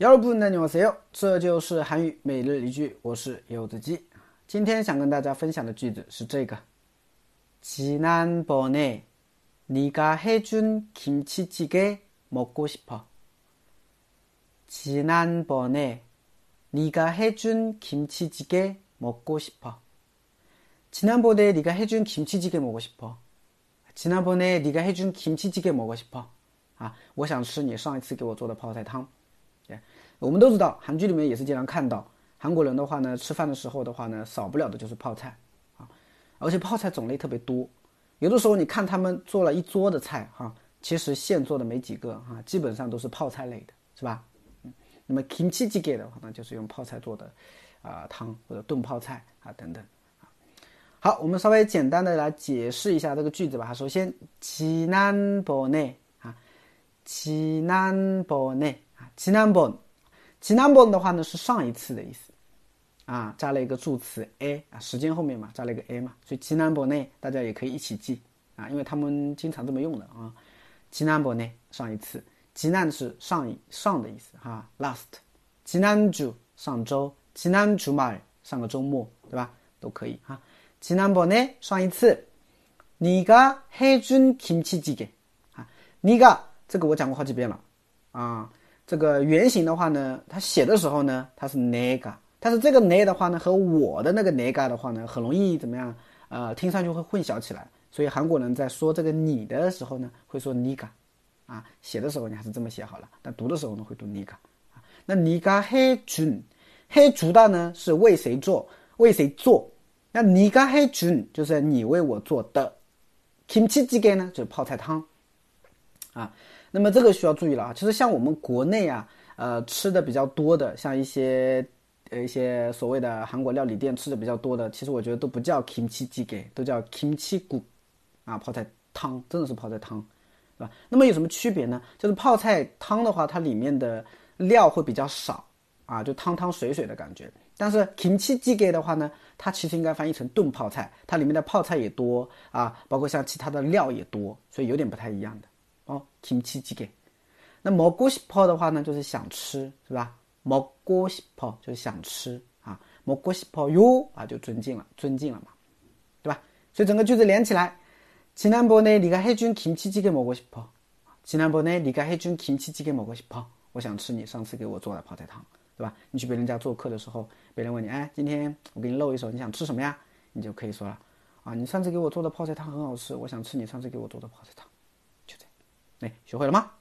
여러분 안녕하세요. 这就是韩语每日一句，我是柚子鸡。今天想跟大家分享的句子是这个：지난번에네가해준김치찌개먹고싶어 지난번에네가해준김치찌개먹고싶어지난번에네가해준김치찌개먹고싶어지난번에네가해준김치찌개먹고싶어啊，我想吃你上一次给我做的泡菜汤。 我们都知道，韩剧里面也是经常看到韩国人的话呢，吃饭的时候的话呢，少不了的就是泡菜啊，而且泡菜种类特别多。有的时候你看他们做了一桌的菜哈，其实现做的没几个哈，基本上都是泡菜类的，是吧？嗯，那么 kimchi jjigae 的话呢，就是用泡菜做的啊汤或者炖泡菜啊等等啊。好，我们稍微简单的来解释一下这个句子吧。首先，지난번에啊，지난번에啊， 지난 번。 지난번的话呢是上一次的意思，啊，加了一个助词 a 啊，时间后面嘛加了一个 a 嘛，所以지난번呢大家也可以一起记啊，因为他们经常这么用的啊。지난번呢上一次，지난是上一上的意思哈，last。지난주上周，지난주말上个周末，对吧？都可以哈。지난번呢上一次，네가해준김치찌개啊，네가这个我讲过好几遍了啊。 这个原型的话呢，它写的时候呢，它是 nega，但是这个 ne 的话呢，和我的那个 nega 的话呢，很容易怎么样？呃，听上去会混淆起来。所以韩国人在说这个你的时候呢，会说 niga，啊，写的时候你还是这么写好了，但读的时候呢，会读 niga。啊，那 niga he jun he juda 呢是为谁做？为谁做？那 niga he jun 就是你为我做的。kimchizee 呢就是泡菜汤，啊。那么这个需要注意了啊，其实像我们国内啊，呃，吃的比较多的，像一些呃一些所谓的韩国料理店吃的比较多的，其实我觉得都不叫 kimchi jjigae，都叫 kimchi gu，啊，泡菜汤，真的是泡菜汤，是吧？那么有什么区别呢？就是泡菜汤的话，它里面的料会比较少，啊，就汤汤水水的感觉。但是 kimchi jjigae 的话呢，它其实应该翻译成炖泡菜，它里面的泡菜也多啊，包括像其他的料也多，所以有点不太一样的。哦，kimchi jjigae，那먹고싶어的话呢，就是想吃，是吧？먹고싶어就是想吃啊，먹고싶어 요， 啊，就尊敬了，尊敬了嘛，对吧？所以整个句子连起来，지난번에네가해준김치찌개먹고싶어지난번에네가해준김치찌개먹고싶어我想吃你上次给我做的泡菜汤，对吧？你去别人家做客的时候，别人问你，哎，今天我给你露一手，你想吃什么呀？你就可以说了，啊，你上次给我做的泡菜汤很好吃，我想吃你上次给我做的泡菜汤。 哎，学会了吗？